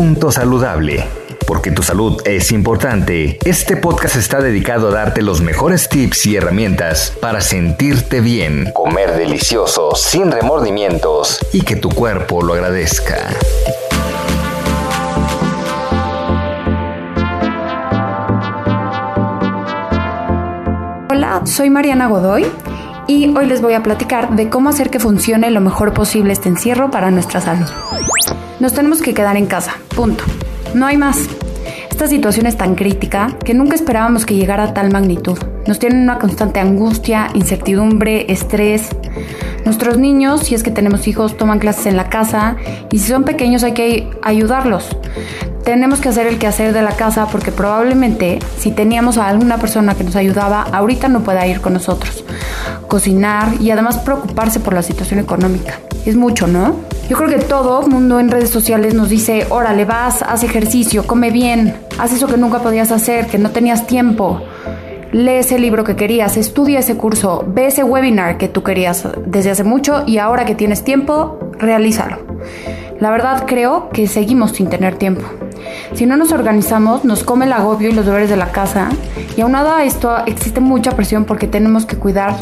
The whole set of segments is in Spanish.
Punto saludable. Porque tu salud es importante, este podcast está dedicado a darte los mejores tips y herramientas para sentirte bien, comer delicioso, sin remordimientos y que tu cuerpo lo agradezca. Hola, soy Mariana Godoy y hoy les voy a platicar de cómo hacer que funcione lo mejor posible este encierro para nuestra salud. Nos tenemos que quedar en casa, punto. No hay más. Esta situación es tan crítica que nunca esperábamos que llegara a tal magnitud. Nos tienen una constante angustia, incertidumbre, estrés. Nuestros niños, si es que tenemos hijos, toman clases en la casa y si son pequeños hay que ayudarlos. Tenemos que hacer el quehacer de la casa porque probablemente si teníamos a alguna persona que nos ayudaba, ahorita no pueda ir con nosotros. Cocinar y además preocuparse por la situación económica. Es mucho, ¿no? Yo creo que todo mundo en redes sociales nos dice, órale, vas, haz ejercicio, come bien, haz eso que nunca podías hacer, que no tenías tiempo. Lee ese libro que querías, estudia ese curso, ve ese webinar que tú querías desde hace mucho y ahora que tienes tiempo, realízalo. La verdad creo que seguimos sin tener tiempo. Si no nos organizamos, nos come el agobio y los deberes de la casa. Y aunado a esto, existe mucha presión porque tenemos que cuidar,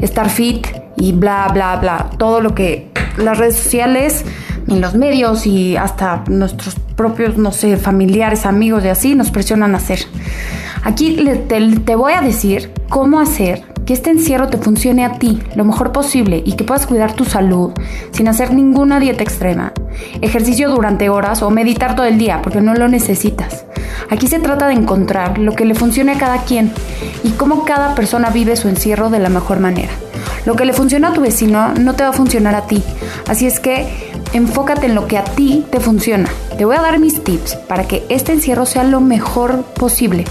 estar fit y bla, bla, bla. Todo lo que las redes sociales, en los medios y hasta nuestros propios, no sé, familiares, amigos y así nos presionan a hacer. Aquí te, voy a decir cómo hacer que este encierro te funcione a ti lo mejor posible y que puedas cuidar tu salud sin hacer ninguna dieta extrema, ejercicio durante horas o meditar todo el día porque no lo necesitas. Aquí se trata de encontrar lo que le funcione a cada quien y cómo cada persona vive su encierro de la mejor manera. Lo que le funciona a tu vecino no te va a funcionar a ti. Así es que enfócate en lo que a ti te funciona. Te voy a dar mis tips para que este encierro sea lo mejor posible.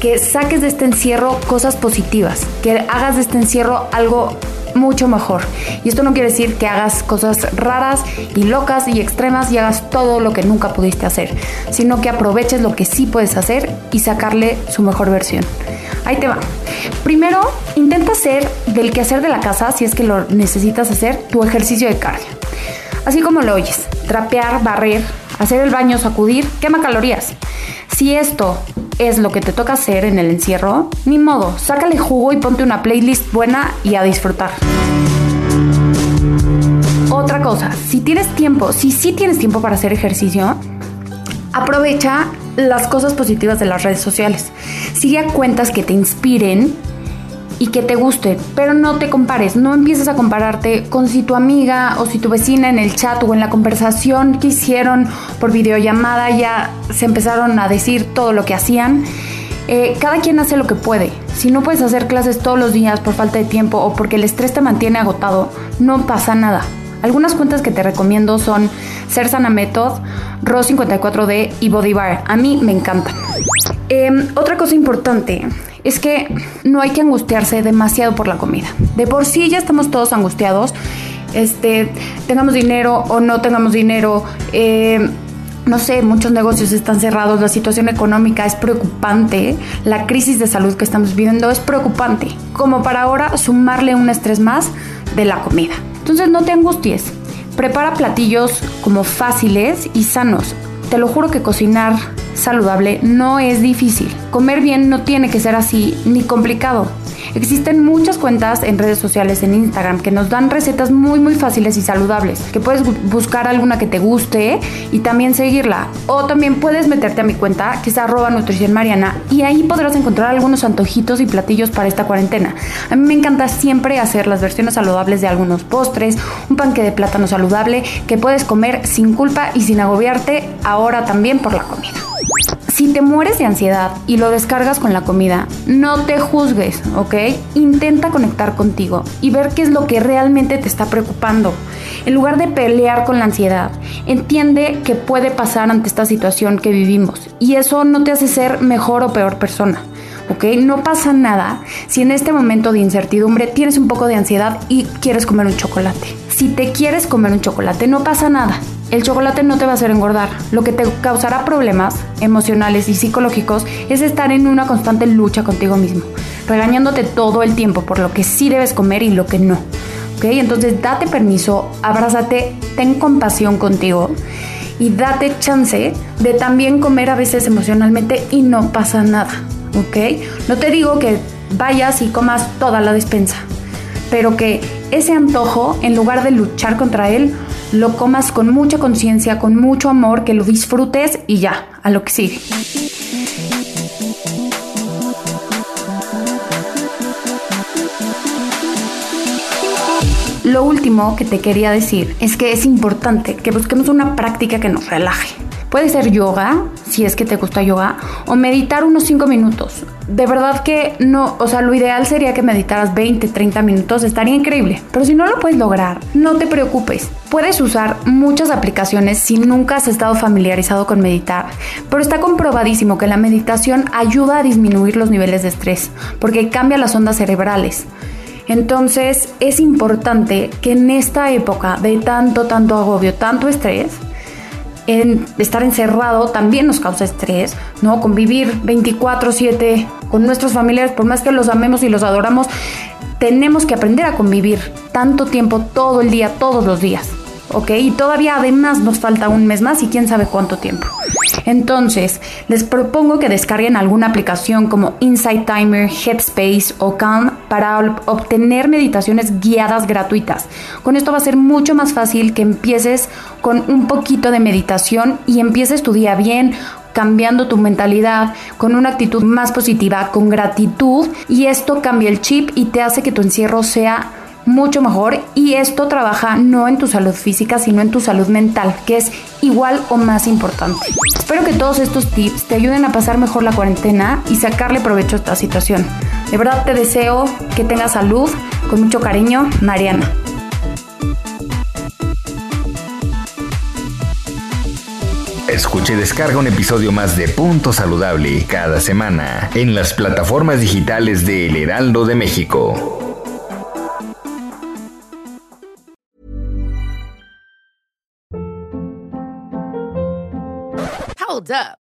Que saques de este encierro cosas positivas. Que hagas de este encierro algo mucho mejor. Y esto no quiere decir que hagas cosas raras y locas y extremas y hagas todo lo que nunca pudiste hacer, sino que aproveches lo que sí puedes hacer y sacarle su mejor versión. Ahí te va. Primero, intenta hacer del quehacer de la casa, si es que lo necesitas hacer, tu ejercicio de cardio. Así como lo oyes, trapear, barrer, hacer el baño, sacudir, quema calorías. Si esto es lo que te toca hacer en el encierro, ni modo, sácale jugo y ponte una playlist buena y a disfrutar. Otra cosa, si tienes tiempo, si sí tienes tiempo para hacer ejercicio, aprovecha las cosas positivas de las redes sociales. Sigue a cuentas que te inspiren y que te gusten, pero no te compares, no empieces a compararte con si tu amiga o si tu vecina en el chat o en la conversación que hicieron por videollamada ya se empezaron a decir todo lo que hacían. Eh, cada quien hace lo que puede. Si no puedes hacer clases todos los días por falta de tiempo o porque el estrés te mantiene agotado, no pasa nada. Algunas cuentas que te recomiendo son Ser Sana Method, Ro54D y Body Bar. A mí me encantan. Em, otra cosa importante es que no hay que angustiarse demasiado por la comida. De por sí ya estamos todos angustiados. Este, tengamos dinero o no tengamos dinero. Eh, no sé, muchos negocios están cerrados, la situación económica es preocupante, la crisis de salud que estamos viviendo es preocupante, como para ahora sumarle un estrés más de la comida. Entonces no te angusties, prepara platillos como fáciles y sanos. Te lo juro que cocinar saludable no es difícil. Comer bien no tiene que ser así ni complicado. Existen muchas cuentas en redes sociales, en Instagram, que nos dan recetas muy muy fáciles y saludables, que puedes buscar alguna que te guste y también seguirla. O también puedes meterte a mi cuenta, que es arroba nutrición mariana, y ahí podrás encontrar algunos antojitos y platillos para esta cuarentena. A mí me encanta siempre hacer las versiones saludables de algunos postres, un panque de plátano saludable que puedes comer sin culpa y sin agobiarte ahora también por la comida. Si te mueres de ansiedad y lo descargas con la comida, no te juzgues, ¿ok? Intenta conectar contigo y ver qué es lo que realmente te está preocupando. En lugar de pelear con la ansiedad, entiende que puede pasar ante esta situación que vivimos y eso no te hace ser mejor o peor persona. ¿ok? No pasa nada si en este momento de incertidumbre tienes un poco de ansiedad y quieres comer un chocolate. Si te quieres comer un chocolate, no pasa nada. El chocolate no te va a hacer engordar. Lo que te causará problemas emocionales y psicológicos es estar en una constante lucha contigo mismo, regañándote todo el tiempo por lo que sí debes comer y lo que no. ¿Ok? Entonces date permiso, abrázate, ten compasión contigo y date chance de también comer a veces emocionalmente y no pasa nada. ¿Ok? No te digo que vayas y comas toda la despensa, pero que ese antojo, en lugar de luchar contra él, lo comas con mucha conciencia, con mucho amor, que lo disfrutes y ya, a lo que sigue. Lo último que te quería decir es que es importante que busquemos una práctica que nos relaje. Puede ser yoga, si es que te gusta yoga, o meditar unos 5 minutos. De verdad que no, o sea, lo ideal sería que meditaras 20, 30 minutos, estaría increíble. Pero si no lo puedes lograr, no te preocupes. Puedes usar muchas aplicaciones si nunca has estado familiarizado con meditar, pero está comprobadísimo que la meditación ayuda a disminuir los niveles de estrés, porque cambia las ondas cerebrales. Entonces es importante que en esta época de tanto, tanto agobio, tanto estrés, en estar encerrado también nos causa estrés, ¿no? Convivir 24/7 con nuestros familiares, por más que los amemos y los adoramos, tenemos que aprender a convivir tanto tiempo, todo el día, todos los días. ¿ok? Y todavía además nos falta un mes más y quién sabe cuánto tiempo. Entonces, les propongo que descarguen alguna aplicación como Insight Timer, Headspace o Calm para obtener meditaciones guiadas gratuitas. Con esto va a ser mucho más fácil que empieces con un poquito de meditación y empieces tu día bien, cambiando tu mentalidad con una actitud más positiva, con gratitud y esto cambia el chip y te hace que tu encierro sea mucho mejor y esto trabaja no en tu salud física, sino en tu salud mental, que es igual o más importante. Espero que todos estos tips te ayuden a pasar mejor la cuarentena y sacarle provecho a esta situación. De verdad te deseo que tengas salud. Con mucho cariño, Mariana. Escuche y descarga un episodio más de Punto Saludable cada semana en las plataformas digitales de El Heraldo de México. Hold up.